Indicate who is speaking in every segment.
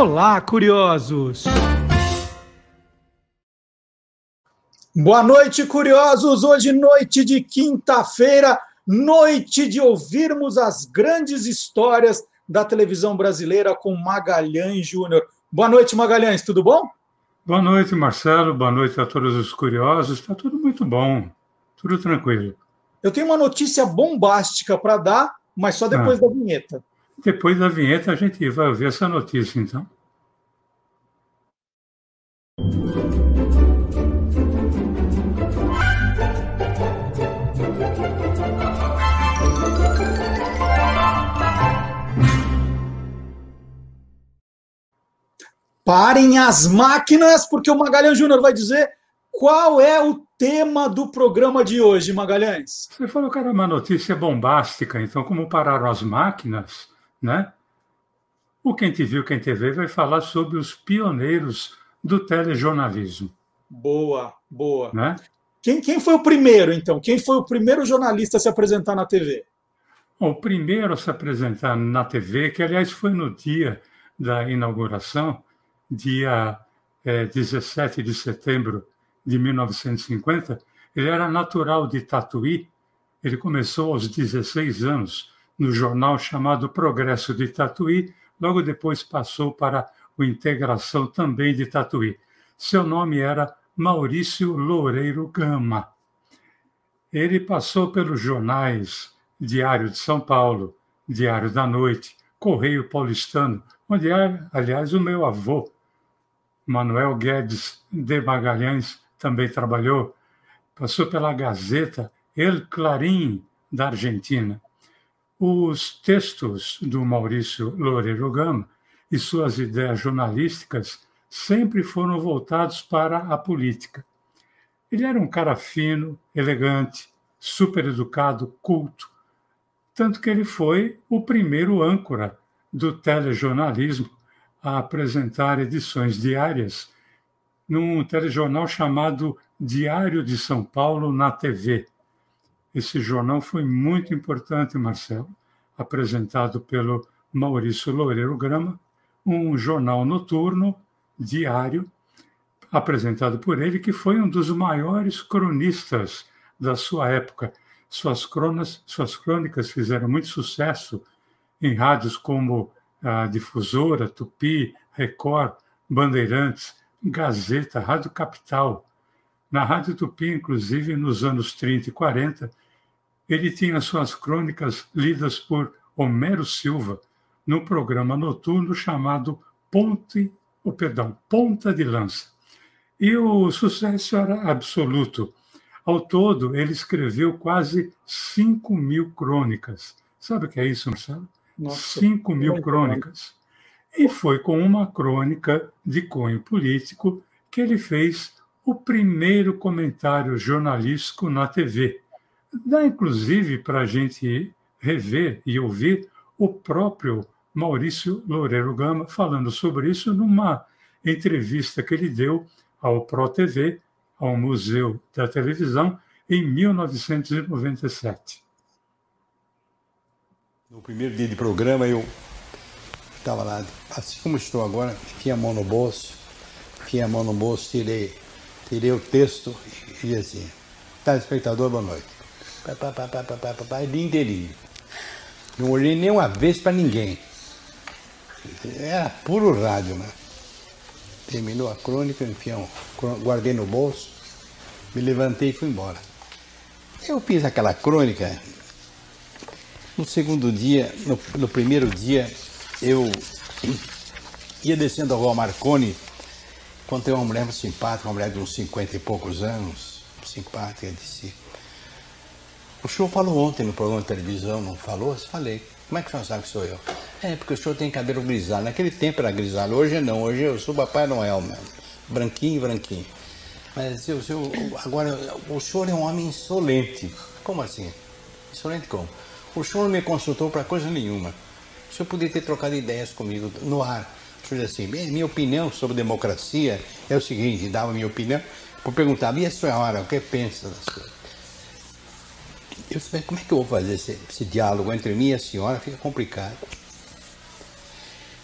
Speaker 1: Olá, curiosos!
Speaker 2: Boa noite, curiosos! Hoje, noite de quinta-feira, noite de ouvirmos as grandes histórias da televisão brasileira com Magalhães Júnior. Boa noite, Magalhães, tudo bom?
Speaker 3: Boa noite, Marcelo. Boa noite a todos os curiosos. Está tudo muito bom, tudo tranquilo.
Speaker 2: Eu tenho uma notícia bombástica para dar, mas só depois ah. da vinheta.
Speaker 3: Depois da vinheta a gente vai ouvir essa notícia, então.
Speaker 2: Parem as máquinas, porque o Magalhães Júnior vai dizer qual é o tema do programa de hoje, Magalhães.
Speaker 3: Você falou que era uma notícia bombástica, então, como pararam as máquinas, né? O Quem Te Viu, Quem Te Vê vai falar sobre os pioneiros do telejornalismo.
Speaker 2: Boa, boa. Né? Quem, quem foi o primeiro, então? Quem foi o primeiro jornalista a se apresentar na TV?
Speaker 3: Bom, o primeiro a se apresentar na TV, que aliás foi no dia da inauguração, dia é, 17 de setembro de 1950, ele era natural de Tatuí. Ele começou aos 16 anos no jornal chamado Progresso de Tatuí, logo depois passou para o Integração também de Tatuí. Seu nome era Maurício Loureiro Gama. Ele passou pelos jornais Diário de São Paulo, Diário da Noite, Correio Paulistano, onde, aliás, o meu avô Manuel Guedes de Magalhães também trabalhou, passou pela Gazeta El Clarim da Argentina. Os textos do Maurício Loureiro Gama e suas ideias jornalísticas sempre foram voltados para a política. Ele era um cara fino, elegante, super educado, culto, tanto que ele foi o primeiro âncora do telejornalismo a apresentar edições diárias num telejornal chamado Diário de São Paulo na TV. Esse jornal foi muito importante, Marcelo, apresentado pelo Maurício Loureiro Grama, um jornal noturno, diário, apresentado por ele, que foi um dos maiores cronistas da sua época. Suas, cronas, suas crônicas fizeram muito sucesso em rádios como a Difusora, Tupi, Record, Bandeirantes, Gazeta, Rádio Capital. Na Rádio Tupi, inclusive, nos anos 30 e 40, ele tinha suas crônicas lidas por Homero Silva no programa noturno chamado Ponte, oh, perdão, Ponta de Lança. E o sucesso era absoluto. Ao todo, ele escreveu quase 5 mil crônicas. Sabe o que é isso, Marcelo? Nossa, 5 mil crônicas. E foi com uma crônica de cunho político que ele fez o primeiro comentário jornalístico na TV. Dá inclusive para a gente rever e ouvir o próprio Maurício Loureiro Gama falando sobre isso numa entrevista que ele deu ao Pro TV, ao Museu da Televisão, em 1997.
Speaker 4: No primeiro dia de programa, eu estava lá, assim como estou agora, enfiei a mão no bolso, enfiei a mão no bolso, tirei, tirei o texto e, assim, telespectador, boa noite. Pá, pá, pá, pá, pá, pá, pá, dia inteirinho. Não olhei nem uma vez para ninguém. Era puro rádio, né? Terminou a crônica, enfiei um, guardei no bolso, me levantei e fui embora. Eu fiz aquela crônica no segundo dia, no, no primeiro dia, eu ia descendo a rua Marconi, encontrei uma mulher simpática, uma mulher de uns 50 e poucos anos, simpática, disse. O senhor falou ontem no programa de televisão, não falou? Eu falei. Como é que o senhor sabe que sou eu? É, porque o senhor tem cabelo grisalho. Naquele tempo era grisalho, hoje não. Hoje eu sou Papai Noel mesmo. Branquinho, branquinho. Mas o senhor, agora, o senhor é um homem insolente. Como assim? Insolente como? O senhor não me consultou para coisa nenhuma. O senhor poderia ter trocado ideias comigo no ar. Disse assim, minha opinião sobre democracia é o seguinte, dava minha opinião, por perguntar, e a senhora, o que pensa das coisas? Eu disse, como é que eu vou fazer esse, esse diálogo entre mim e a senhora? Fica complicado.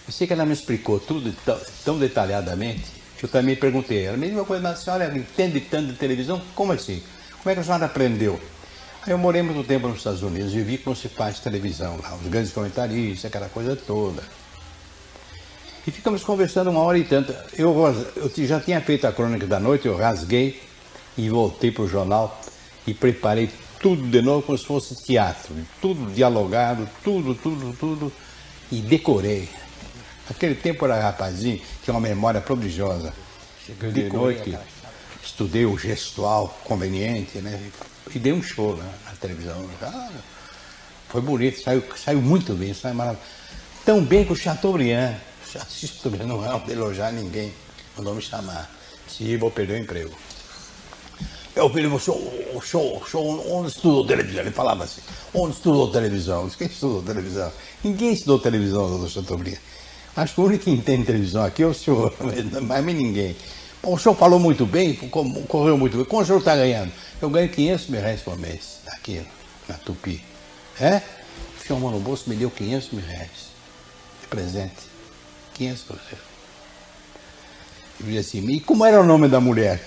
Speaker 4: Eu sei que ela me explicou tudo tão, tão detalhadamente que eu também perguntei. Ela me disse uma coisa, mas a senhora entende tanto de televisão? Como assim? Como é que a senhora aprendeu? Eu morei muito tempo nos Estados Unidos e vi como se faz televisão lá, os grandes comentaristas, aquela coisa toda. E ficamos conversando uma hora e tanto. Eu, eu já tinha feito a crônica da noite, eu rasguei e voltei para o jornal e preparei tudo de novo como se fosse teatro. Tudo dialogado, tudo, tudo, tudo. E decorei. Naquele tempo era rapazinho, tinha uma memória prodigiosa. De noite, estudei o gestual conveniente, né? E dei um show né, na televisão. Ah, foi bonito, saiu, saiu muito bem, saiu maravilhoso. Tão bem que o Chateaubriand assisto não é de elogiar ninguém, mandou me chamar. Se vou perder o emprego. Eu falei, o show, show, show, onde estudou televisão? Ele falava assim, onde estudou televisão? Quem estudou televisão? Ninguém estudou televisão, doutor Chateaubriand. Acho que o único que entende televisão aqui é o senhor, mas ninguém. Bom, o senhor falou muito bem, correu muito bem. Quanto o senhor está ganhando? Eu ganho 500 mil reais por mês, aqui, na Tupi. É? O senhor Mano Bolso me deu 500 mil reais de presente. 500 cruzeiros. Eu disse assim, e como era o nome da mulher?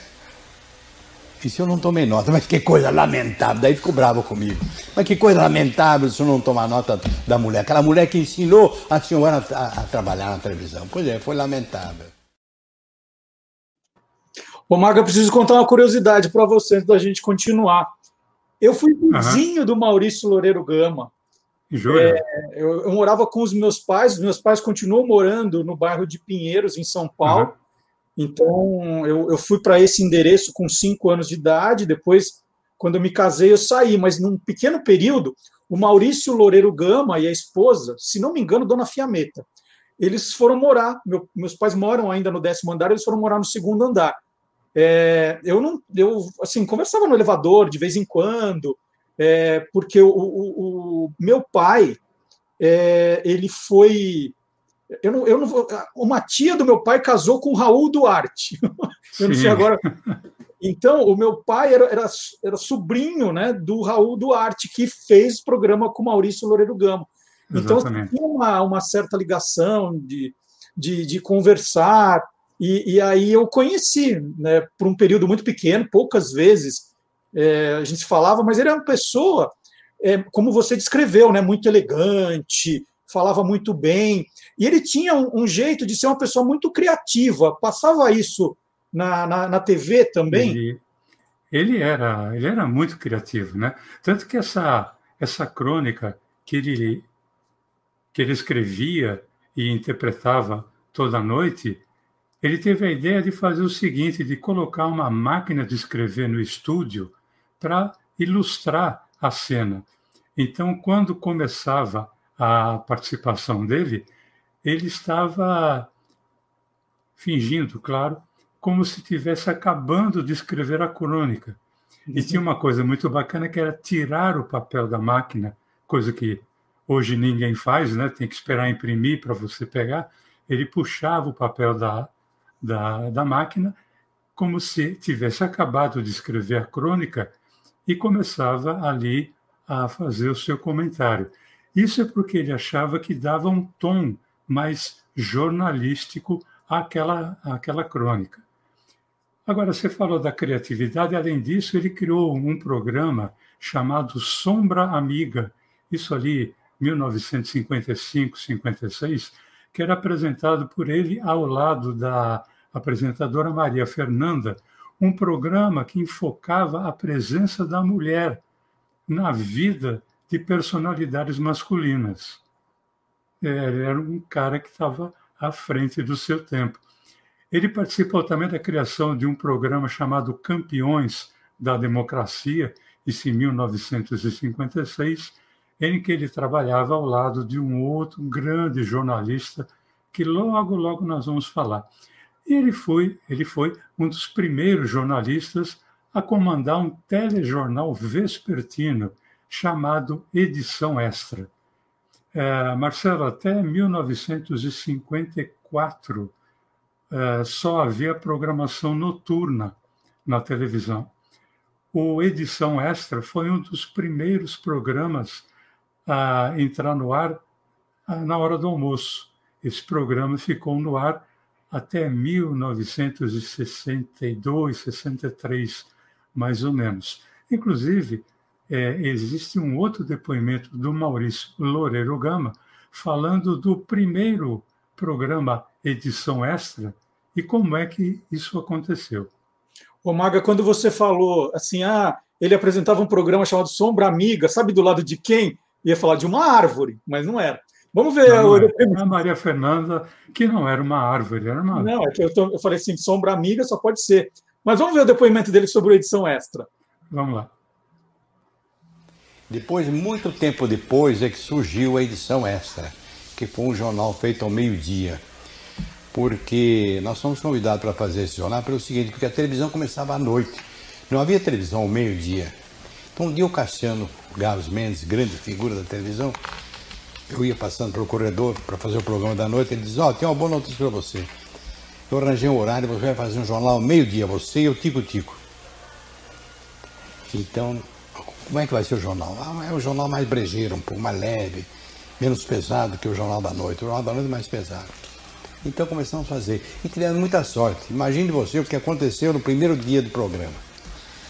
Speaker 4: Isso eu não tomei nota, mas que coisa lamentável. Daí ficou bravo comigo. Mas que coisa lamentável se eu não tomar nota da mulher. Aquela mulher que ensinou a senhora a, a trabalhar na televisão. Pois é, foi lamentável.
Speaker 2: Ô, Marco, eu preciso contar uma curiosidade para você antes da gente continuar. Eu fui vizinho uhum. do Maurício Loureiro Gama. É, eu, eu, morava com os meus pais, os meus pais continuam morando no bairro de Pinheiros, em São Paulo. Uhum. Então, eu, eu fui para esse endereço com cinco anos de idade. Depois, quando eu me casei, eu saí. Mas num pequeno período, o Maurício Loureiro Gama e a esposa, se não me engano, Dona Fiameta, eles foram morar. Meu, meus pais moram ainda no décimo andar, eles foram morar no segundo andar. É, eu não, eu assim conversava no elevador de vez em quando é, porque o, o, o, meu pai, é, ele foi. Eu não, eu não, uma tia do meu pai casou com Raul Duarte. eu não sei agora. Então, o meu pai era, era, era, sobrinho né, do Raul Duarte, que fez programa com Maurício Loureiro Gama. Então, tinha uma, uma certa ligação de, de, de conversar. E, e, aí eu conheci, né, por um período muito pequeno, poucas vezes, é, a gente falava, mas ele era uma pessoa, é, como você descreveu, né, muito elegante, falava muito bem, e ele tinha um, um jeito de ser uma pessoa muito criativa. Passava isso na, na, na TV também?
Speaker 3: Ele, ele, era, ele era muito criativo, né? Tanto que essa, essa crônica que ele, que ele escrevia e interpretava toda noite, ele teve a ideia de fazer o seguinte, de colocar uma máquina de escrever no estúdio para ilustrar a cena. Então, quando começava a participação dele, ele estava fingindo, claro, como se estivesse acabando de escrever a crônica. E tinha uma coisa muito bacana que era tirar o papel da máquina, coisa que hoje ninguém faz, né? tem que esperar imprimir para você pegar. Ele puxava o papel da, da, da máquina como se tivesse acabado de escrever a crônica e começava ali a fazer o seu comentário. Isso é porque ele achava que dava um tom mais jornalístico àquela, àquela crônica. Agora, você falou da criatividade, além disso, ele criou um programa chamado Sombra Amiga, isso ali, 1955, 56, que era apresentado por ele ao lado da apresentadora Maria Fernanda, um programa que enfocava a presença da mulher na vida de personalidades masculinas. É, era um cara que estava à frente do seu tempo. Ele participou também da criação de um programa chamado Campeões da Democracia, isso em 1956, em que ele trabalhava ao lado de um outro grande jornalista que logo, logo nós vamos falar. E ele foi, ele foi um dos primeiros jornalistas a comandar um telejornal vespertino chamado Edição Extra. É, Marcelo, até 1954 é, só havia programação noturna na televisão. O Edição Extra foi um dos primeiros programas a entrar no ar na hora do almoço. esse programa ficou no ar até 1962, 63, mais ou menos. Inclusive, é, existe um outro depoimento do Maurício Loureiro Gama falando do primeiro programa Edição Extra e como é que isso aconteceu.
Speaker 2: Ô Maga, quando você falou assim, ah, ele apresentava um programa chamado Sombra Amiga, sabe do lado de quem? Ia falar de uma árvore, mas não era. Vamos ver.
Speaker 3: Não, a, a Maria Fernanda, que não era uma árvore, era uma.
Speaker 2: Não, é que eu, tô, eu falei assim, sombra amiga só pode ser. Mas vamos ver o depoimento dele sobre a edição extra.
Speaker 3: Vamos lá.
Speaker 4: Depois, muito tempo depois, é que surgiu a edição extra, que foi um jornal feito ao meio-dia. Porque nós fomos convidados para fazer esse jornal pelo seguinte, porque a televisão começava à noite. Não havia televisão ao meio-dia. Então um dia o Cassiano Gavos Mendes, grande figura da televisão, eu ia passando pelo corredor para fazer o programa da noite, ele diz, ó, oh, tem uma boa notícia para você. Eu arranjei um horário, você vai fazer um jornal ao meio-dia, você e o Tico Tico. Então, como é que vai ser o jornal? Ah, é um jornal mais brejeiro, um pouco mais leve, menos pesado que o jornal da noite. O jornal da noite é mais pesado. Então começamos a fazer. E tivemos muita sorte. Imagine você o que aconteceu no primeiro dia do programa.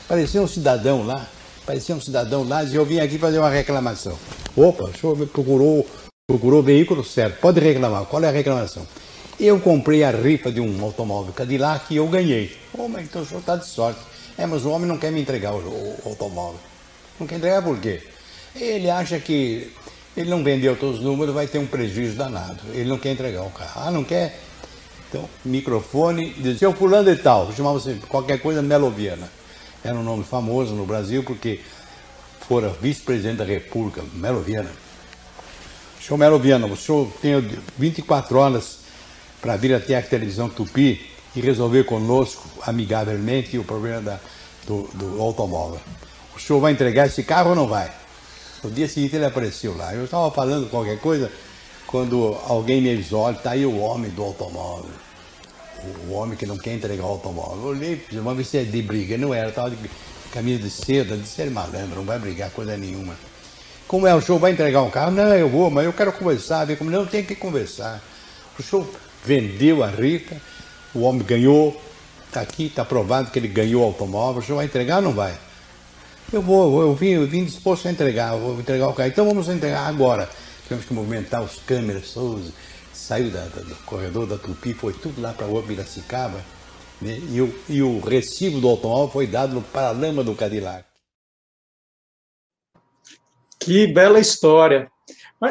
Speaker 4: Apareceu um cidadão lá, apareceu um cidadão lá e eu vim aqui fazer uma reclamação. Opa, o senhor procurou, procurou o veículo certo, pode reclamar. Qual é a reclamação? Eu comprei a rifa de um automóvel Cadillac e eu ganhei. Oh, mas então o senhor está de sorte. É, mas o homem não quer me entregar o, o, o automóvel. Não quer entregar por quê? Ele acha que ele não vendeu todos os números, vai ter um prejuízo danado. Ele não quer entregar o carro. Ah, não quer? Então, microfone, diz, seu fulano e tal, chamava-se qualquer coisa Meloviana. Era um nome famoso no Brasil porque fora vice-presidente da República, Melo Viana. Senhor Melo Viana, o senhor tem 24 horas para vir até a televisão Tupi e resolver conosco, amigavelmente, o problema da, do, do automóvel. O senhor vai entregar esse carro ou não vai? No dia seguinte ele apareceu lá. Eu estava falando qualquer coisa quando alguém me avisou, olha, está aí o homem do automóvel. O, homem que não quer entregar o automóvel. Eu olhei, uma vez de briga, não era, estava de camisa de seda, disse ele malandro, não vai brigar coisa nenhuma. Como é, o senhor vai entregar um carro? Não, eu vou, mas eu quero conversar, ver como não tem que conversar. O senhor vendeu a rica, o homem ganhou, está aqui, está provado que ele ganhou o automóvel, o senhor vai entregar ou não vai? Eu vou, eu vim, eu vim disposto a entregar, vou entregar o carro. Então vamos entregar agora. Tivemos que movimentar os câmeras todos, saiu da, da, do corredor da Tupi, foi tudo lá para o Piracicaba né? e, o, e o recibo do automóvel foi dado no paralama do Cadillac.
Speaker 2: Que bela história.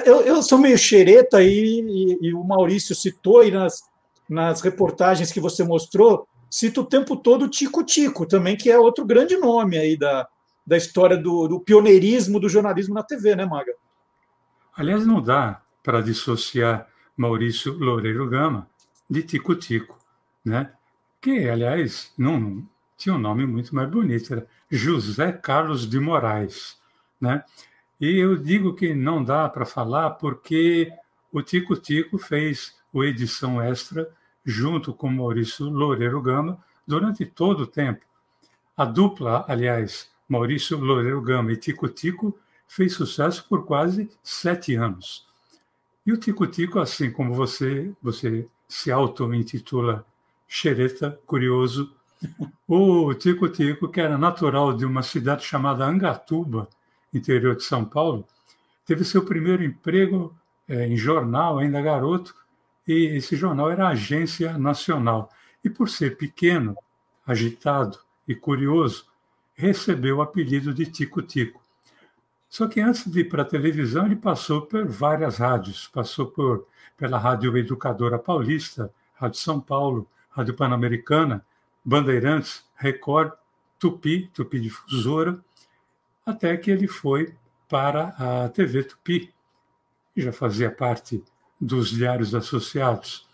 Speaker 2: Eu, eu sou meio xereta aí, e, e, o Maurício citou aí nas, nas reportagens que você mostrou, cita o tempo todo o Tico Tico também, que é outro grande nome aí da, da história do, do pioneirismo do jornalismo na TV, né, Maga?
Speaker 3: Aliás, não dá para dissociar Maurício Loureiro Gama de Tico Tico, né? que, aliás, não tinha um nome muito mais bonito, era José Carlos de Moraes. Né? E eu digo que não dá para falar porque o Tico Tico fez o edição extra junto com Maurício Loureiro Gama durante todo o tempo. A dupla, aliás, Maurício Loureiro Gama e Tico Tico, fez sucesso por quase sete anos. E o Tico Tico, assim como você, você se auto-intitula xereta, curioso. O Tico Tico, que era natural de uma cidade chamada Angatuba, interior de São Paulo, teve seu primeiro emprego é, em jornal, ainda garoto, e esse jornal era Agência Nacional. E por ser pequeno, agitado e curioso, recebeu o apelido de Tico Tico. Só que antes de ir para a televisão, ele passou por várias rádios. Passou por, pela Rádio Educadora Paulista, Rádio São Paulo, Rádio Pan-Americana, Bandeirantes, Record, Tupi, Tupi Difusora, até que ele foi para a TV Tupi, que já fazia parte dos diários associados.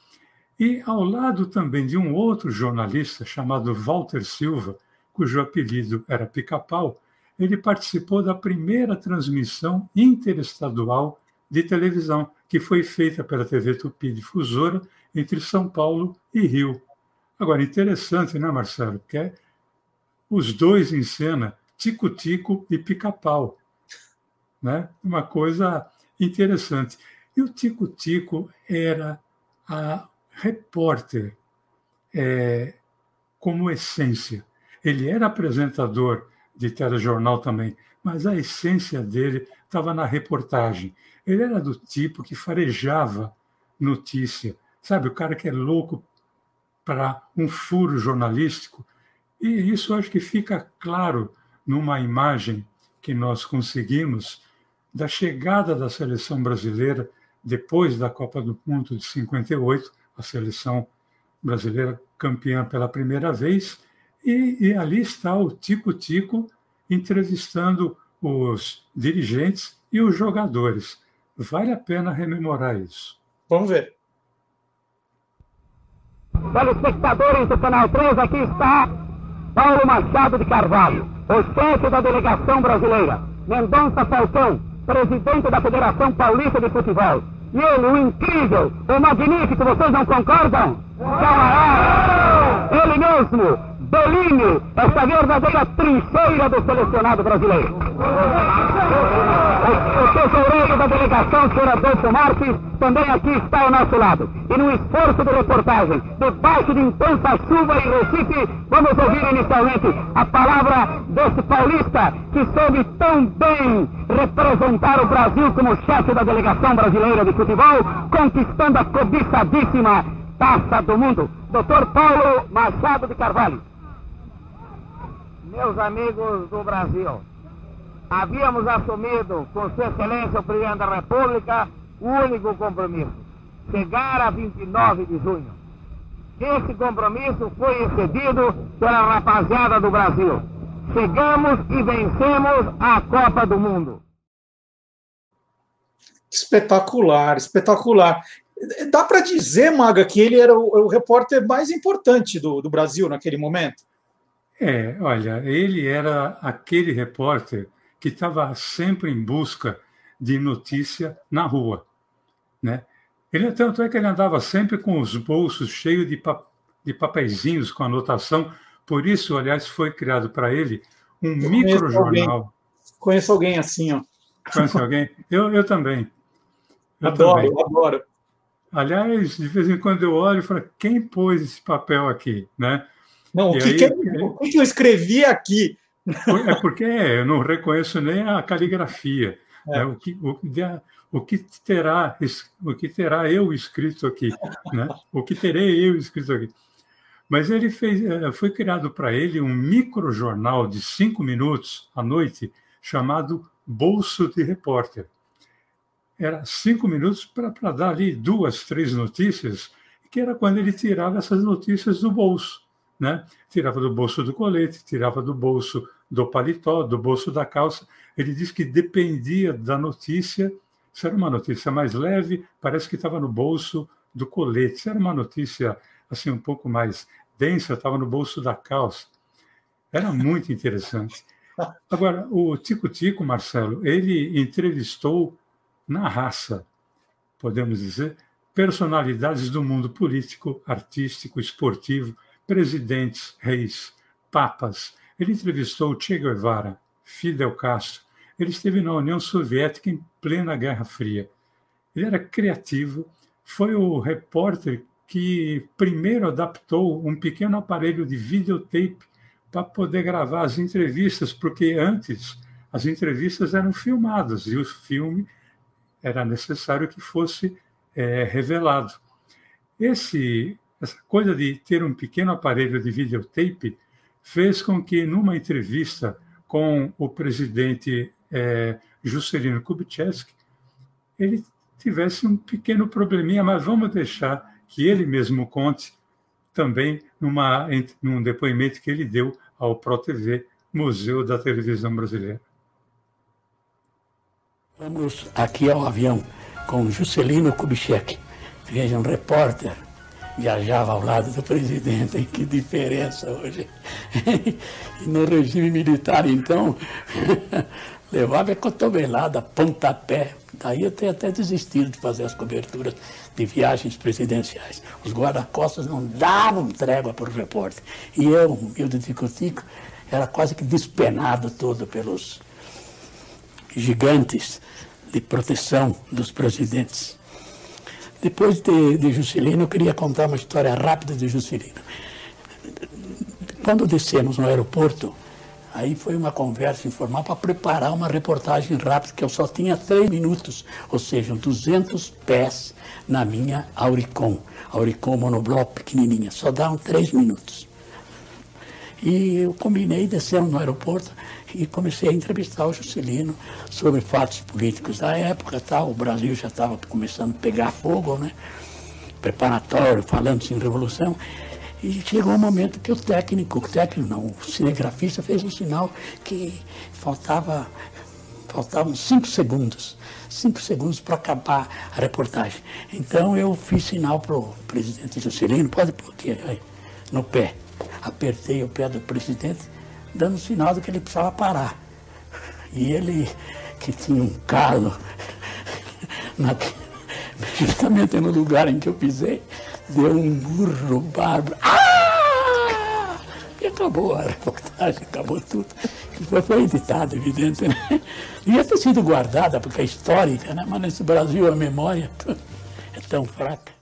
Speaker 3: E ao lado também de um outro jornalista chamado Walter Silva, cujo apelido era Pica-Pau, ele participou da primeira transmissão interestadual de televisão, que foi feita pela TV Tupi Difusora entre São Paulo e Rio. Agora, interessante, né, Marcelo? Que é os dois em cena, Tico-Tico e Pica-Pau. Né? Uma coisa interessante. E o Tico-Tico era a repórter é, como essência. Ele era apresentador de telejornal também, mas a essência dele estava na reportagem. Ele era do tipo que farejava notícia, sabe? O cara que é louco para um furo jornalístico. E isso acho que fica claro numa imagem que nós conseguimos da chegada da seleção brasileira depois da Copa do Mundo de 58, a seleção brasileira campeã pela primeira vez, e, e ali está o Tico Tico entrevistando os dirigentes e os jogadores. Vale a pena rememorar isso.
Speaker 2: Vamos ver.
Speaker 5: Telespectadores do Canal 3, aqui está Paulo Machado de Carvalho, o chefe da delegação brasileira. Mendonça Falcão, presidente da Federação Paulista de Futebol. E ele, o incrível, o magnífico, vocês não concordam? Camarada! Ele mesmo, Bellini, essa verdadeira trincheira do selecionado brasileiro. O, o tesoureiro da delegação, senhor Adolfo Marques, também aqui está ao nosso lado. E no esforço de reportagem, debaixo de intensa chuva em Recife, vamos ouvir inicialmente a palavra desse paulista que soube tão bem representar o Brasil como chefe da delegação brasileira de futebol, conquistando a cobiçadíssima taça do mundo. Dr. Paulo Machado de Carvalho. Meus amigos do Brasil, havíamos assumido com Sua Excelência o Presidente da República o único compromisso: chegar a 29 de junho. Esse compromisso foi excedido pela rapaziada do Brasil. Chegamos e vencemos a Copa do Mundo.
Speaker 2: Espetacular, espetacular. Dá para dizer, Maga, que ele era o, o repórter mais importante do, do Brasil naquele momento?
Speaker 3: É, olha, ele era aquele repórter que estava sempre em busca de notícia na rua, né? Ele tanto é que ele andava sempre com os bolsos cheios de, pa, de papeizinhos com anotação. Por isso, aliás, foi criado para ele um microjornal.
Speaker 2: Conheço alguém assim, ó.
Speaker 3: Conhece alguém? Eu, eu também.
Speaker 2: Eu adoro, também. adoro.
Speaker 3: Aliás, de vez em quando eu olho e falo, quem pôs esse papel aqui, né?
Speaker 2: Não, o que, aí, que, o que, eu escrevi aqui?
Speaker 3: É porque eu não reconheço nem a caligrafia. É. Né? O, que, o, o, que terá, o que terá eu escrito aqui? Né? O que terei eu escrito aqui? Mas ele fez, é, foi criado para ele um microjornal de cinco minutos à noite chamado Bolso de Repórter. Era cinco minutos para dar ali duas, três notícias, que era quando ele tirava essas notícias do bolso né? Tirava do bolso do colete, tirava do bolso do paletó, do bolso da calça. Ele diz que dependia da notícia. Se era uma notícia mais leve, parece que estava no bolso do colete. Se era uma notícia assim um pouco mais densa, estava no bolso da calça. Era muito interessante. Agora, o Tico Tico, Marcelo, ele entrevistou na raça, podemos dizer, personalidades do mundo político, artístico, esportivo, presidentes, reis, papas. Ele entrevistou Che Guevara, Fidel Castro. Ele esteve na União Soviética em plena Guerra Fria. Ele era criativo, foi o repórter que primeiro adaptou um pequeno aparelho de videotape para poder gravar as entrevistas, porque antes as entrevistas eram filmadas e o filme era necessário que fosse é, revelado. Esse essa coisa de ter um pequeno aparelho de videotape fez com que, numa entrevista com o presidente é, Juscelino Kubitschek, ele tivesse um pequeno probleminha, mas vamos deixar que ele mesmo conte também numa, num depoimento que ele deu ao ProTV, Museu da Televisão Brasileira.
Speaker 6: Vamos aqui ao avião com Juscelino Kubitschek. Veja, um repórter viajava ao lado do presidente. Que diferença hoje. e no regime militar, então, levava a cotovelada, pontapé. Daí eu tenho até desistido de fazer as coberturas de viagens presidenciais. Os guarda-costas não davam trégua para o repórter. E eu, humilde tico-tico, era quase que despenado todo pelos gigantes de proteção dos presidentes. Depois de, de Juscelino, eu queria contar uma história rápida de Juscelino. Quando descemos no aeroporto, aí foi uma conversa informal para preparar uma reportagem rápida, que eu só tinha três minutos, ou seja, 200 pés na minha Auricon. Auricon monobloco pequenininha, só davam três minutos. E eu combinei, descemos no aeroporto e comecei a entrevistar o Juscelino sobre fatos políticos da época. Tal. O Brasil já estava começando a pegar fogo, né? preparatório, falando-se em revolução. E chegou um momento que o técnico, o técnico não, o cinegrafista fez um sinal que faltava faltavam cinco segundos, cinco segundos para acabar a reportagem. Então eu fiz sinal para o presidente Juscelino, pode pôr aqui no pé. Apertei o pé do presidente, dando sinal de que ele precisava parar. E ele, que tinha um calo, na, justamente no lugar em que eu pisei, deu um burro bárbaro. Ah! E acabou a reportagem, acabou tudo. Foi, foi editado, evidente, né? Devia ter sido guardada, porque é histórica, né? Mas nesse Brasil a memória é tão fraca.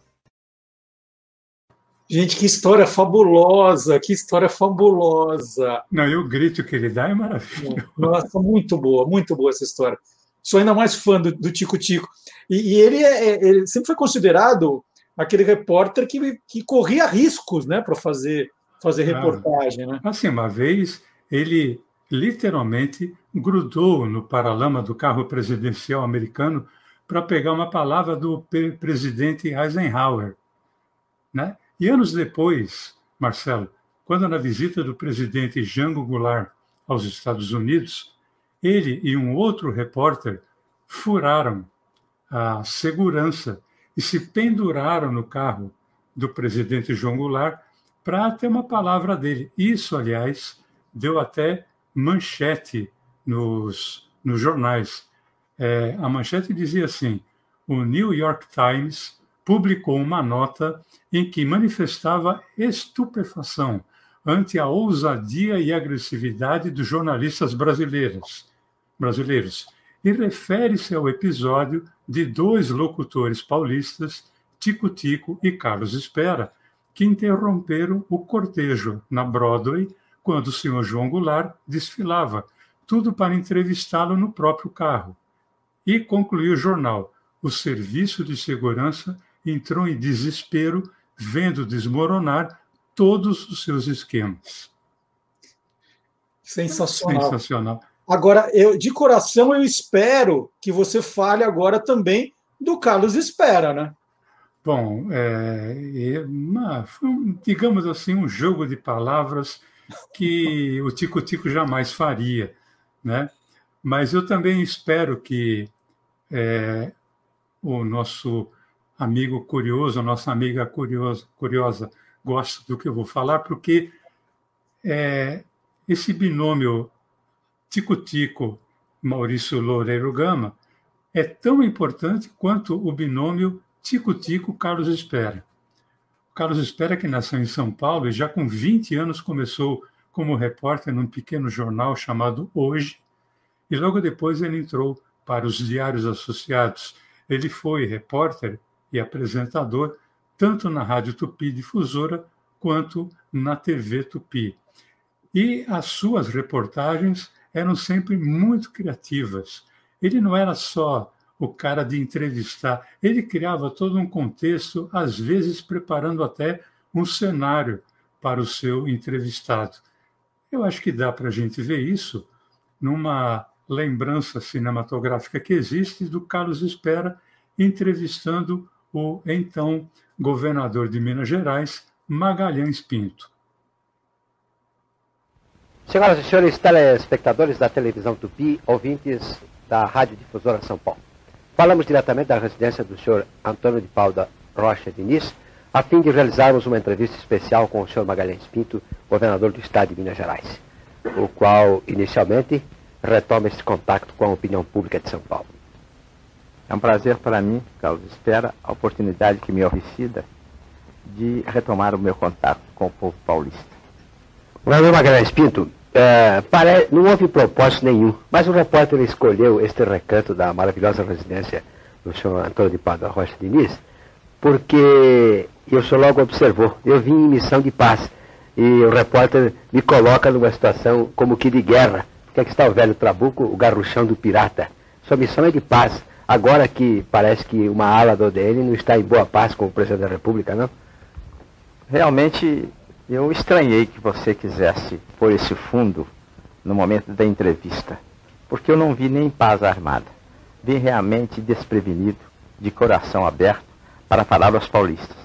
Speaker 2: Gente, que história fabulosa, que história fabulosa.
Speaker 3: Não, e o grito que ele dá é maravilhoso.
Speaker 2: Nossa, muito boa, muito boa essa história. Sou ainda mais fã do, do Tico Tico. E, e ele, é, é ele sempre foi considerado aquele repórter que, que corria riscos né, para fazer, fazer reportagem. Né?
Speaker 3: Assim, uma vez ele literalmente grudou no paralama do carro presidencial americano para pegar uma palavra do presidente Eisenhower. Né? E anos depois, Marcelo, quando na visita do presidente Jango Goulart aos Estados Unidos, ele e um outro repórter furaram a segurança e se penduraram no carro do presidente João Goulart para ter uma palavra dele. Isso, aliás, deu até manchete nos, nos jornais. É, a manchete dizia assim: o New York Times publicou uma nota em que manifestava estupefação ante a ousadia e agressividade dos jornalistas brasileiros, brasileiros e refere-se ao episódio de dois locutores paulistas, Tico Tico e Carlos Espera, que interromperam o cortejo na Broadway quando o senhor João Goulart desfilava, tudo para entrevistá-lo no próprio carro. E concluiu o jornal: o serviço de segurança entrou em desespero vendo desmoronar todos os seus esquemas.
Speaker 2: Sensacional. Sensacional. Agora, eu, de coração, eu espero que você fale agora também do Carlos Espera, né?
Speaker 3: Bom, é, uma, foi, um, digamos assim, um jogo de palavras que o Tico Tico jamais faria, né? Mas eu também espero que é, o nosso amigo curioso, nossa amiga curiosa, curiosa goste do que eu vou falar, porque é, esse binômio Tico-Tico Maurício Loureiro Gama é tão importante quanto o binômio Tico-Tico Carlos Espera. Carlos Espera, que nasceu em São Paulo e já com 20 anos começou como repórter num pequeno jornal chamado Hoje, e logo depois ele entrou para os Diários Associados. Ele foi repórter e apresentador tanto na Rádio Tupi Difusora quanto na TV Tupi. E as suas reportagens eram sempre muito criativas. Ele não era só o cara de entrevistar, ele criava todo um contexto, às vezes preparando até um cenário para o seu entrevistado. Eu acho que dá para a gente ver isso numa lembrança cinematográfica que existe do Carlos Espera entrevistando o então governador de Minas Gerais, Magalhães Pinto.
Speaker 7: Senhoras e senhores telespectadores da televisão Tupi, ouvintes da Rádio Difusora São Paulo. Falamos diretamente da residência do senhor Antônio de Paula Rocha Diniz, a fim de realizarmos uma entrevista especial com o senhor Magalhães Pinto, governador do estado de Minas Gerais, o qual, inicialmente, retoma esse contato com a opinião pública de São Paulo.
Speaker 8: É um prazer para mim, Carlos Espera, a oportunidade que me oferecida de retomar o meu contato com o povo paulista.
Speaker 7: Governador Magalhães Pinto, é, pare... não houve propósito nenhum, mas o repórter escolheu este recanto da maravilhosa residência do senhor Antônio de Padua Rocha Diniz porque eu só logo observou. Eu vim em missão de paz e o repórter me coloca numa situação como que de guerra. Porque aqui está o velho Trabuco, o garruchão do pirata. Sua missão é de paz. Agora que parece que uma ala do ODN não está em boa paz com o presidente da República, não?
Speaker 8: Realmente, eu estranhei que você quisesse pôr esse fundo no momento da entrevista, porque eu não vi nem paz armada. Vi realmente desprevenido, de coração aberto, para falar aos paulistas.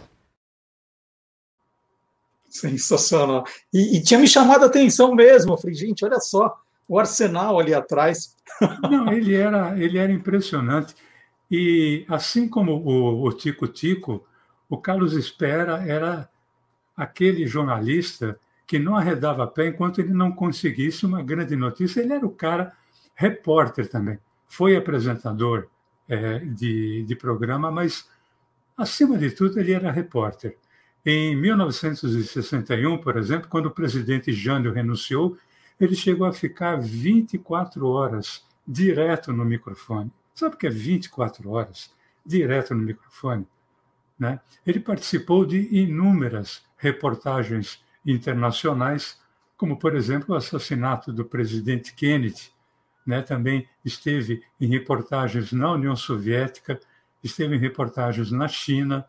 Speaker 2: Sensacional. E, e, tinha me chamado a atenção mesmo. Eu falei, gente, olha só, o arsenal ali atrás.
Speaker 3: Não, ele era, ele era impressionante. E assim como o, Tico Tico, o Carlos Espera era aquele jornalista que não arredava pé enquanto ele não conseguisse uma grande notícia. Ele era o cara repórter também. Foi apresentador é, de, de programa, mas, acima de tudo, ele era repórter. Em 1961, por exemplo, quando o presidente Jânio renunciou, ele chegou a ficar 24 horas direto no microfone. Sabe o que é 24 horas direto no microfone? Né? Ele participou de inúmeras reportagens internacionais, como, por exemplo, o assassinato do presidente Kennedy. Né? Também esteve em reportagens na União Soviética, esteve em reportagens na China,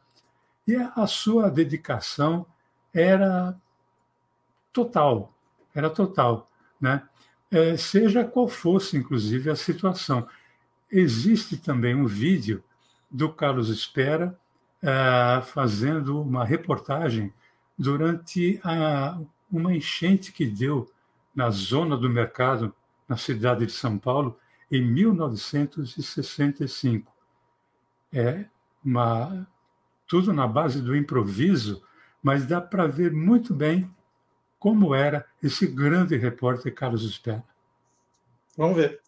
Speaker 3: e a sua dedicação era total, era total, né? É, seja qual fosse, inclusive, a situação. Existe também um vídeo do Carlos Espera é, fazendo uma reportagem durante a, uma enchente que deu na zona do mercado, na cidade de São Paulo, em 1965. É uma tudo na base do improviso, mas dá para ver muito bem como era esse grande repórter Carlos Espera.
Speaker 2: Vamos ver.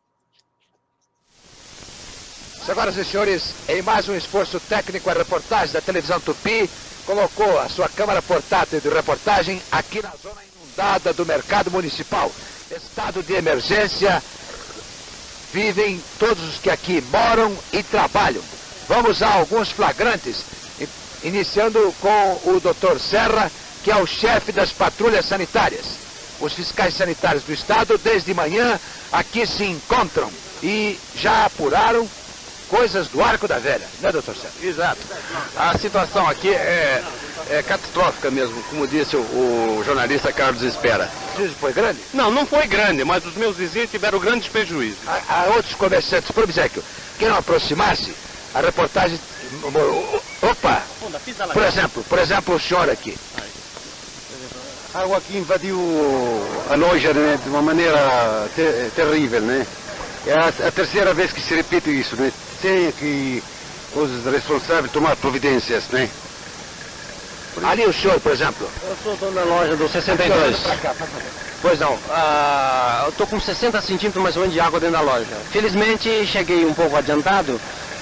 Speaker 9: Senhoras e senhores, em mais um esforço técnico, a reportagem da televisão Tupi colocou a sua câmara portátil de reportagem aqui na zona inundada do mercado municipal. Estado de emergência, vivem todos os que aqui moram e trabalham. Vamos a alguns flagrantes iniciando com o Dr. Serra, que é o chefe das patrulhas sanitárias. Os fiscais sanitários do estado, desde manhã, aqui se encontram e já apuraram coisas do arco da velha, né, doutor Serra?
Speaker 10: Exato. A situação aqui é, é catastrófica mesmo, como disse o, o jornalista Carlos Espera.
Speaker 9: O prejuízo foi grande?
Speaker 10: Não, não foi grande, mas os meus vizinhos tiveram grandes prejuízos.
Speaker 9: Há, há outros comerciantes, por obsequio, que não aproximasse, a reportagem Opa! Por exemplo, por exemplo, o senhor aqui.
Speaker 11: A água aqui invadiu a loja né, de uma maneira ter terrível, né? É a, a, terceira vez que se repete isso, né? Tem que os responsáveis tomar providências, né?
Speaker 9: Ali o senhor, por exemplo.
Speaker 12: Eu sou dono da loja do 62. Pois não, ah, eu estou com 60 centímetros mais ou menos de água dentro da loja. Felizmente cheguei um pouco adiantado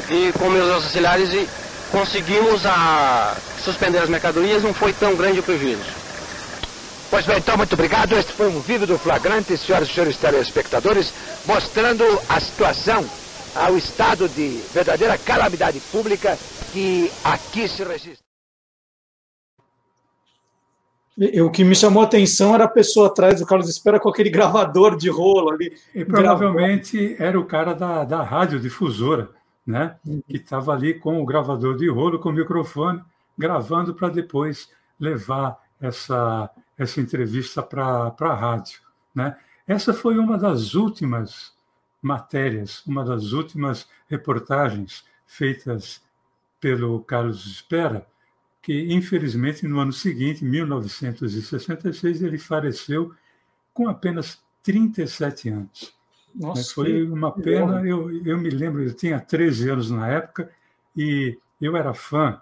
Speaker 12: e com meus auxiliares conseguimos a suspender as mercadorias, não foi tão grande o prejuízo.
Speaker 9: Pois bem, então, muito obrigado. Este foi um vídeo do flagrante, senhoras e senhores telespectadores, mostrando a situação, ao estado de verdadeira calamidade pública que aqui se registra.
Speaker 2: O que me chamou a atenção era a pessoa atrás do Carlos Espera com aquele gravador de rolo ali.
Speaker 3: E provavelmente era o cara da, da rádio difusora né? Uhum. que estava ali com o gravador de rolo, com o microfone, gravando para depois levar essa, essa entrevista para a rádio. Né? Essa foi uma das últimas matérias, uma das últimas reportagens feitas pelo Carlos Espera, que infelizmente no ano seguinte, 1966, ele faleceu com apenas 37 anos. Nossa, foi uma pena. Eu, eu me lembro, eu tinha 13 anos na época e eu era fã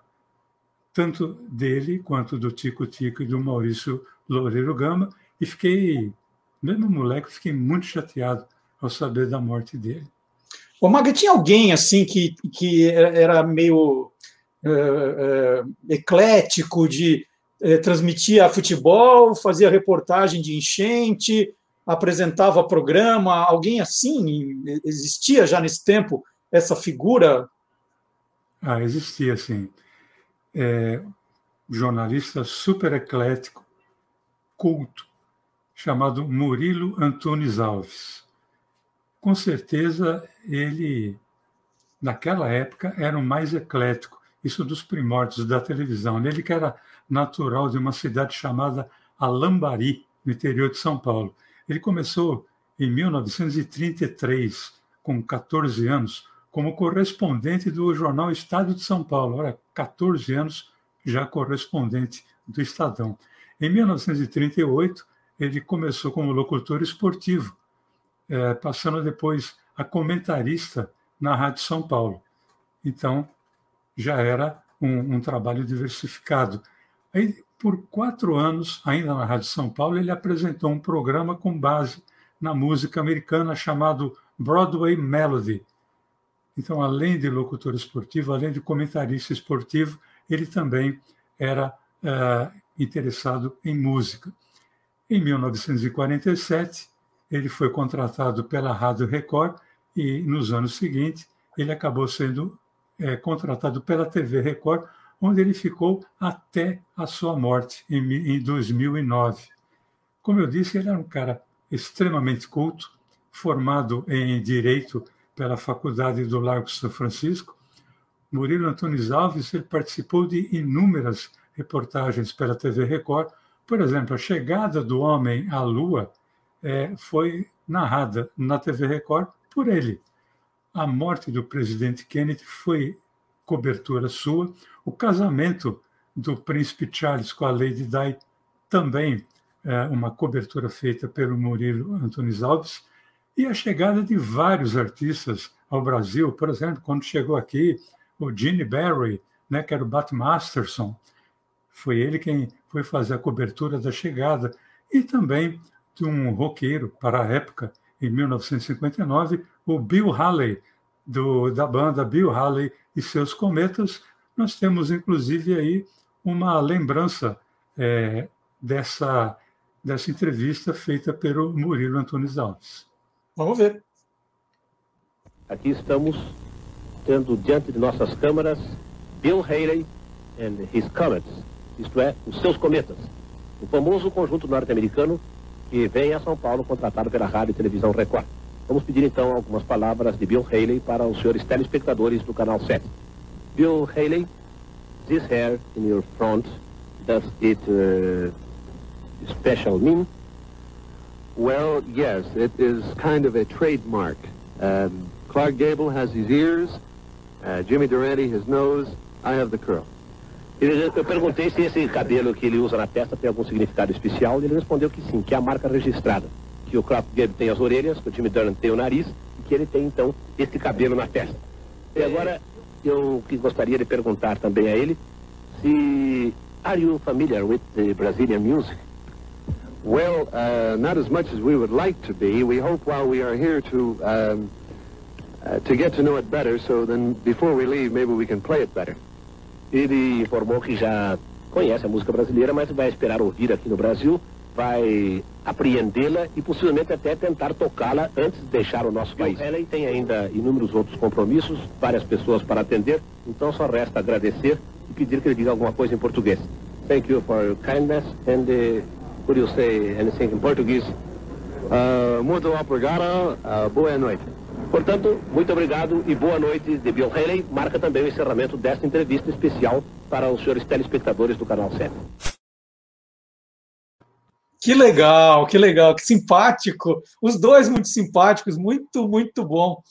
Speaker 3: tanto dele quanto do Tico Tico e do Maurício Loureiro Gama e fiquei, mesmo moleque, fiquei muito chateado ao saber da morte dele.
Speaker 2: Ô, Maga, tinha alguém assim que, que era meio uh, uh, eclético de uh, transmitia futebol, fazia reportagem de enchente, apresentava programa, alguém assim? Existia já nesse tempo essa figura?
Speaker 3: Ah, existia sim. É, jornalista super eclético, culto, chamado Murilo Antunes Alves. Com certeza ele, naquela época, era o mais eclético, isso dos primórdios da televisão. Ele que era natural de uma cidade chamada Alambari, no interior de São Paulo. Ele começou em 1933, com 14 anos, como correspondente do jornal Estado de São Paulo. Olha, 14 anos já correspondente do Estadão. Em 1938, ele começou como locutor esportivo, é, passando depois a comentarista na Rádio São Paulo. Então, já era um, um trabalho diversificado. Aí, por quatro anos, ainda na Rádio São Paulo, ele apresentou um programa com base na música americana chamado Broadway Melody, então, além de locutor esportivo, além de comentarista esportivo, ele também era uh, interessado em música. Em 1947, ele foi contratado pela Rádio Record e, nos anos seguintes, ele acabou sendo é, contratado pela TV Record, onde ele ficou até a sua morte, em, em 2009. Como eu disse, ele era um cara extremamente culto, formado em Direito pela Faculdade do Largo São Francisco. Murilo Antunes Alves ele participou de inúmeras reportagens pela TV Record. Por exemplo, a chegada do homem à Lua é, foi narrada na TV Record por ele. A morte do presidente Kennedy foi cobertura sua. O casamento do príncipe Charles com a Lady Di também é uma cobertura feita pelo Murilo Antunes Alves. E a chegada de vários artistas ao Brasil, por exemplo, quando chegou aqui o Gene Barry, né, que era o Bat Masterson, foi ele quem foi fazer a cobertura da chegada, e também de um roqueiro para a época, em 1959, o Bill Haley, do, da banda Bill Haley e seus Cometas. Nós temos, inclusive, aí uma lembrança é, dessa, dessa entrevista feita pelo Murilo Antunes Alves.
Speaker 2: Vamos ver.
Speaker 13: Aqui estamos tendo diante de nossas câmaras Bill Haley and his Comets, isto é, os seus cometas, o famoso conjunto norte-americano que vem a São Paulo contratado pela Rádio e Televisão Record. Vamos pedir então algumas palavras de Bill Haley para os senhores telespectadores do canal 7. Bill Haley, this hair in your front, does it uh, special mean?
Speaker 14: Well, yes, it is kind of a trademark. Um, Clark Gable has his ears, uh, Jimmy Durante his nose, I have the curl.
Speaker 13: Eu perguntei se esse cabelo que ele usa na testa tem algum significado especial e ele respondeu que sim, que é a marca registrada. Que o Clark Gable tem as orelhas, que o Jimmy Durante tem o nariz e que ele tem então esse cabelo na testa. E agora eu gostaria de perguntar também a ele se are you familiar with the Brazilian music?
Speaker 14: Well, uh, not as much as we would like to be. We hope while we are here to um, uh, to get to know it better, so then before we leave, maybe we can play it better.
Speaker 13: Ele informou que já conhece a música brasileira, mas vai esperar ouvir aqui no Brasil, vai apreendê-la e possivelmente até tentar tocá-la antes de deixar o nosso país. Ela tem ainda inúmeros outros compromissos, várias pessoas para atender, então só resta agradecer e pedir que ele diga alguma coisa em português. Thank you for your kindness and uh, Would you say anything in Portuguese?
Speaker 14: Uh, muito obrigado, uh, boa noite.
Speaker 13: Portanto, muito obrigado e boa noite de Bill Haley. Marca também o encerramento desta entrevista especial para os senhores telespectadores do Canal 7.
Speaker 2: Que legal, que legal, que simpático. Os dois muito simpáticos, muito, muito bom.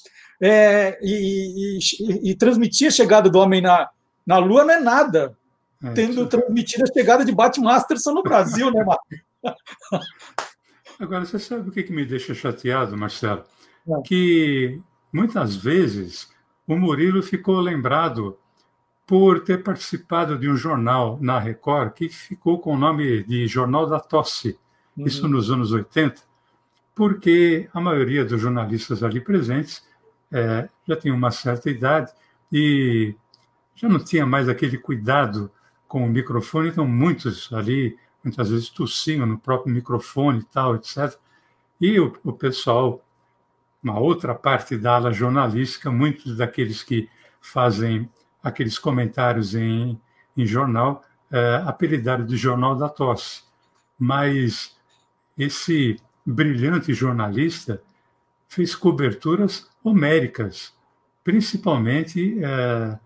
Speaker 2: É, e, e, e, transmitir a chegada do homem na, na Lua não é nada. É, tendo transmitido a chegada de Batmasterson no Brasil, né, Marcos?
Speaker 3: Agora, você sabe o que, que me deixa chateado, Marcelo? É. Que muitas vezes o Murilo ficou lembrado por ter participado de um jornal na Record que ficou com o nome de Jornal da Tosse, uhum. isso nos anos 80, porque a maioria dos jornalistas ali presentes é, já tinha uma certa idade e já não tinha mais aquele cuidado com o microfone, então muitos ali, muitas vezes tossiam no próprio microfone e tal, etc. E o, o pessoal, uma outra parte da ala jornalística, muitos daqueles que fazem aqueles comentários em, em jornal, é, apelidado de Jornal da Tosse. Mas esse brilhante jornalista fez coberturas homéricas, principalmente é,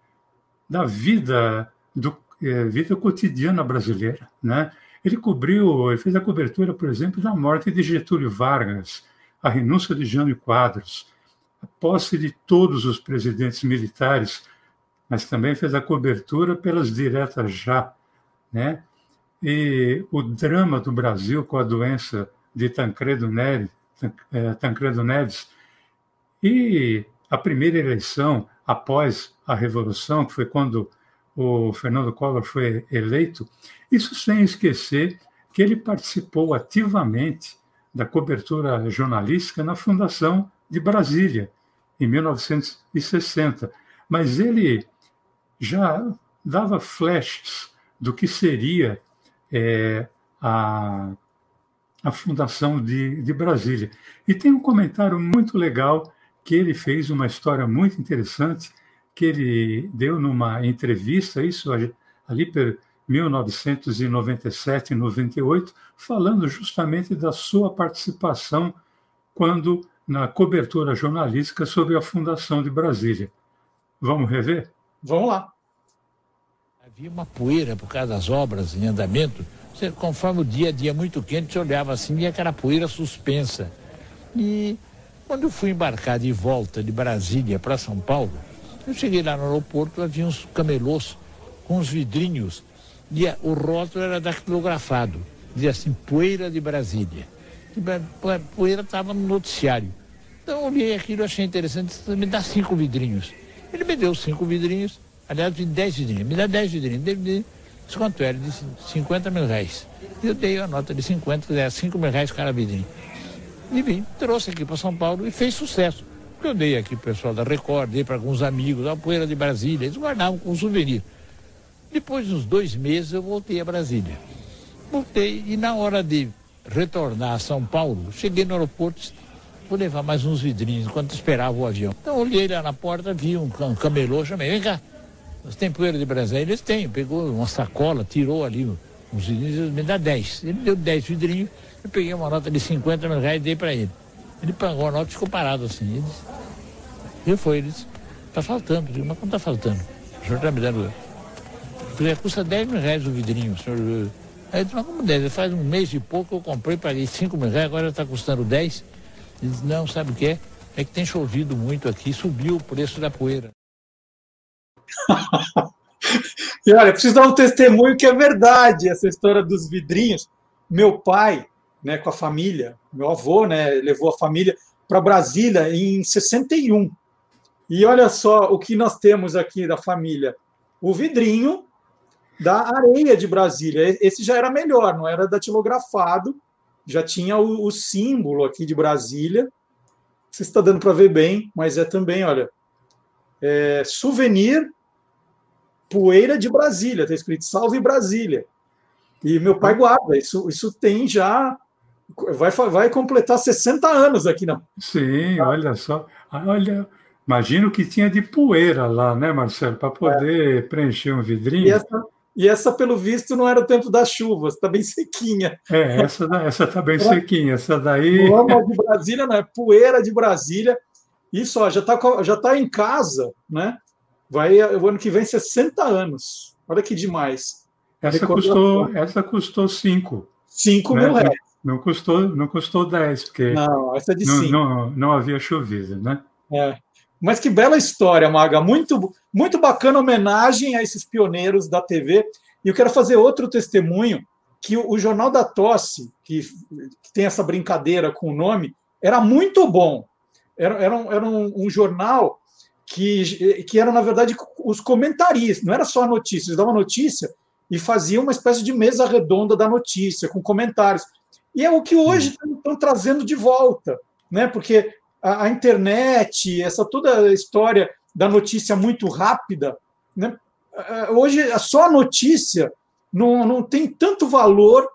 Speaker 3: da vida do é, vida cotidiana brasileira, né? Ele cobriu, ele fez a cobertura, por exemplo, da morte de Getúlio Vargas, a renúncia de Jânio Quadros, a posse de todos os presidentes militares, mas também fez a cobertura pelas diretas já, né? E o drama do Brasil com a doença de Tancredo Neves, é, Tancredo Neves e a primeira eleição após a Revolução, que foi quando o Fernando Collor foi eleito, isso sem esquecer que ele participou ativamente da cobertura jornalística na Fundação de Brasília, em 1960. Mas ele já dava flashes do que seria é, a, a Fundação de, de Brasília. E tem um comentário muito legal que ele fez, uma história muito interessante, que ele deu numa entrevista, isso ali por 1997 e 98, falando justamente da sua participação quando na cobertura jornalística sobre a fundação de Brasília. Vamos rever?
Speaker 2: Vamos lá.
Speaker 15: Havia uma poeira por causa das obras em andamento. Você, conforme o dia a dia muito quente, você olhava assim e aquela poeira suspensa. E quando eu fui embarcar de volta de Brasília para São Paulo, eu cheguei lá no aeroporto, havia uns camelôs com uns vidrinhos e o rótulo era dactilografado. Dizia assim, poeira de Brasília. E, poeira estava no noticiário. Então eu olhei aquilo, achei interessante, me dá cinco vidrinhos. Ele me deu cinco vidrinhos, aliás, de dez vidrinhos, me dá dez vidrinhos. Ele disse quanto era? Ele disse 50 mil reais. Eu dei a nota de 50, era 5 mil reais cada vidrinho. E vim, trouxe aqui para São Paulo e fez sucesso. Eu dei aqui para o pessoal da Record, dei para alguns amigos, a poeira de Brasília, eles guardavam com souvenir. Depois de uns dois meses eu voltei a Brasília. Voltei e na hora de retornar a São Paulo, cheguei no aeroporto, vou levar mais uns vidrinhos enquanto esperava o avião. Então olhei lá na porta, vi um, camelô, chamei, vem cá, você tem poeira de Brasília? Eles têm, pegou uma sacola, tirou ali uns vidrinhos, me dá dez. Ele deu dez vidrinhos, eu peguei uma nota de 50 mil reais e dei para ele. Ele pagou a nota e ficou parado assim. Ele disse, e foi, ele disse, está faltando. Eu digo, mas quanto está faltando? O senhor está me dando. Falei, custa 10 mil reais o vidrinho, senhor. Aí ele disse, mas como 10? Faz um mês e pouco eu comprei, paguei 5 mil reais, agora está custando 10. Ele disse, não, sabe o que é? É que tem chovido muito aqui, subiu o preço da poeira.
Speaker 2: e olha, preciso dar um testemunho que é verdade, essa história dos vidrinhos. Meu pai, né, com a família. Meu avô né, levou a família para Brasília em 61. E olha só o que nós temos aqui da família: o vidrinho da areia de Brasília. Esse já era melhor, não era datilografado, já tinha o, o símbolo aqui de Brasília. Você está dando para ver bem, mas é também, olha, é, souvenir poeira de Brasília, está escrito Salve Brasília. E meu pai guarda, isso, isso tem já vai, vai completar 60 anos aqui, não?
Speaker 3: Sim, olha só. Olha, imagino que tinha de poeira lá, né, Marcelo, para poder é. preencher um vidrinho.
Speaker 2: E essa, e essa, pelo visto, não era o tempo das chuvas, está bem sequinha.
Speaker 3: É, essa essa está bem sequinha. Essa daí.
Speaker 2: Lama de Brasília, não é poeira de Brasília. Isso, ó, já está já tá em casa, né? Vai o ano que vem 60 anos. Olha que demais.
Speaker 3: Essa custou, essa custou 5.
Speaker 2: 5 né? mil reais.
Speaker 3: Não custou, não custou 10, porque
Speaker 2: não, essa é de
Speaker 3: não, não, não, havia chovido, né?
Speaker 2: É. Mas que bela história, Maga. Muito, muito bacana homenagem a esses pioneiros da TV. E eu quero fazer outro testemunho, que o, o Jornal da Tosse, que, que, tem essa brincadeira com o nome, era muito bom. Era, era, um, era um, um jornal que, que era, na verdade, os comentaristas, não era só a notícia, eles davam notícia e faziam uma espécie de mesa redonda da notícia, com comentários. E é o que hoje estão trazendo de volta, né? Porque a, a, internet, essa toda a história da notícia muito rápida, né? Hoje só a notícia não, não tem tanto valor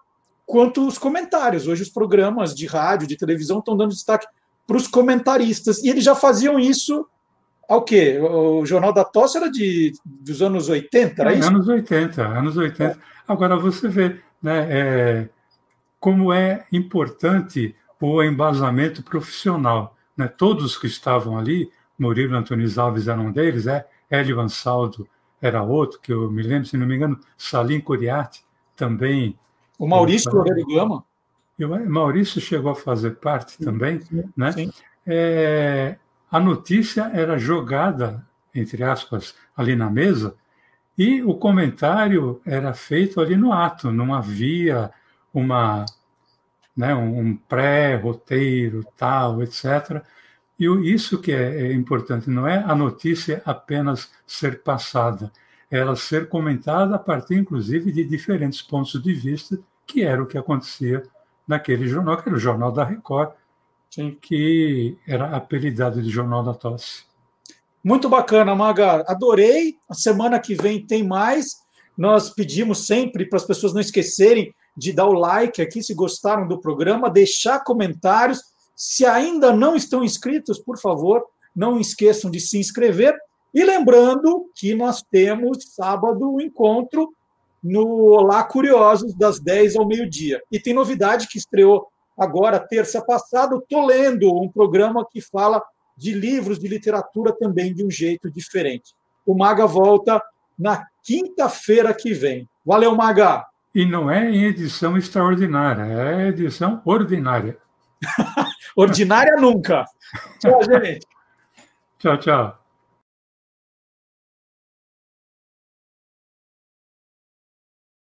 Speaker 2: quanto os comentários. Hoje os programas de rádio, de televisão estão dando destaque para os comentaristas. E eles já faziam isso ao quê? O Jornal da Tosse era de, dos anos 80, era
Speaker 3: é,
Speaker 2: isso?
Speaker 3: Anos 80, anos 80. Agora você vê né, é, como é importante o embasamento profissional. Né? Todos que estavam ali, Murilo Antunes Alves era um deles, é, Hélio Ansaldo era outro, que eu me lembro, se não me engano, Salim Curiati também.
Speaker 2: O Maurício Loureiro Gama.
Speaker 3: Eu, Maurício chegou a fazer parte sim, também. Sim, né? Sim. É, a notícia era jogada, entre aspas, ali na mesa, e o comentário era feito ali no ato, não havia uma, né, um pré-roteiro, tal, etc. E isso que é, é importante, não é a notícia apenas ser passada, é ela ser comentada a partir, inclusive, de diferentes pontos de vista, que era o que acontecia naquele jornal, que era o Jornal da Record, Sim. que era apelidado de Jornal da Tosse.
Speaker 2: Muito bacana, Maga. Adorei. A semana que vem tem mais. Nós pedimos sempre para as pessoas não esquecerem de dar o like aqui se gostaram do programa, deixar comentários. Se ainda não estão inscritos, por favor, não esqueçam de se inscrever. E lembrando que nós temos sábado o um encontro no Olá Curiosos, das 10 ao meio-dia. E tem novidade que estreou agora, terça passada. Estou lendo um programa que fala de livros de literatura também de um jeito diferente. O Maga volta na quinta-feira que vem. Valeu, Maga!
Speaker 3: E não é em edição extraordinária, é edição ordinária.
Speaker 2: ordinária nunca. Tchau, gente.
Speaker 3: tchau, tchau.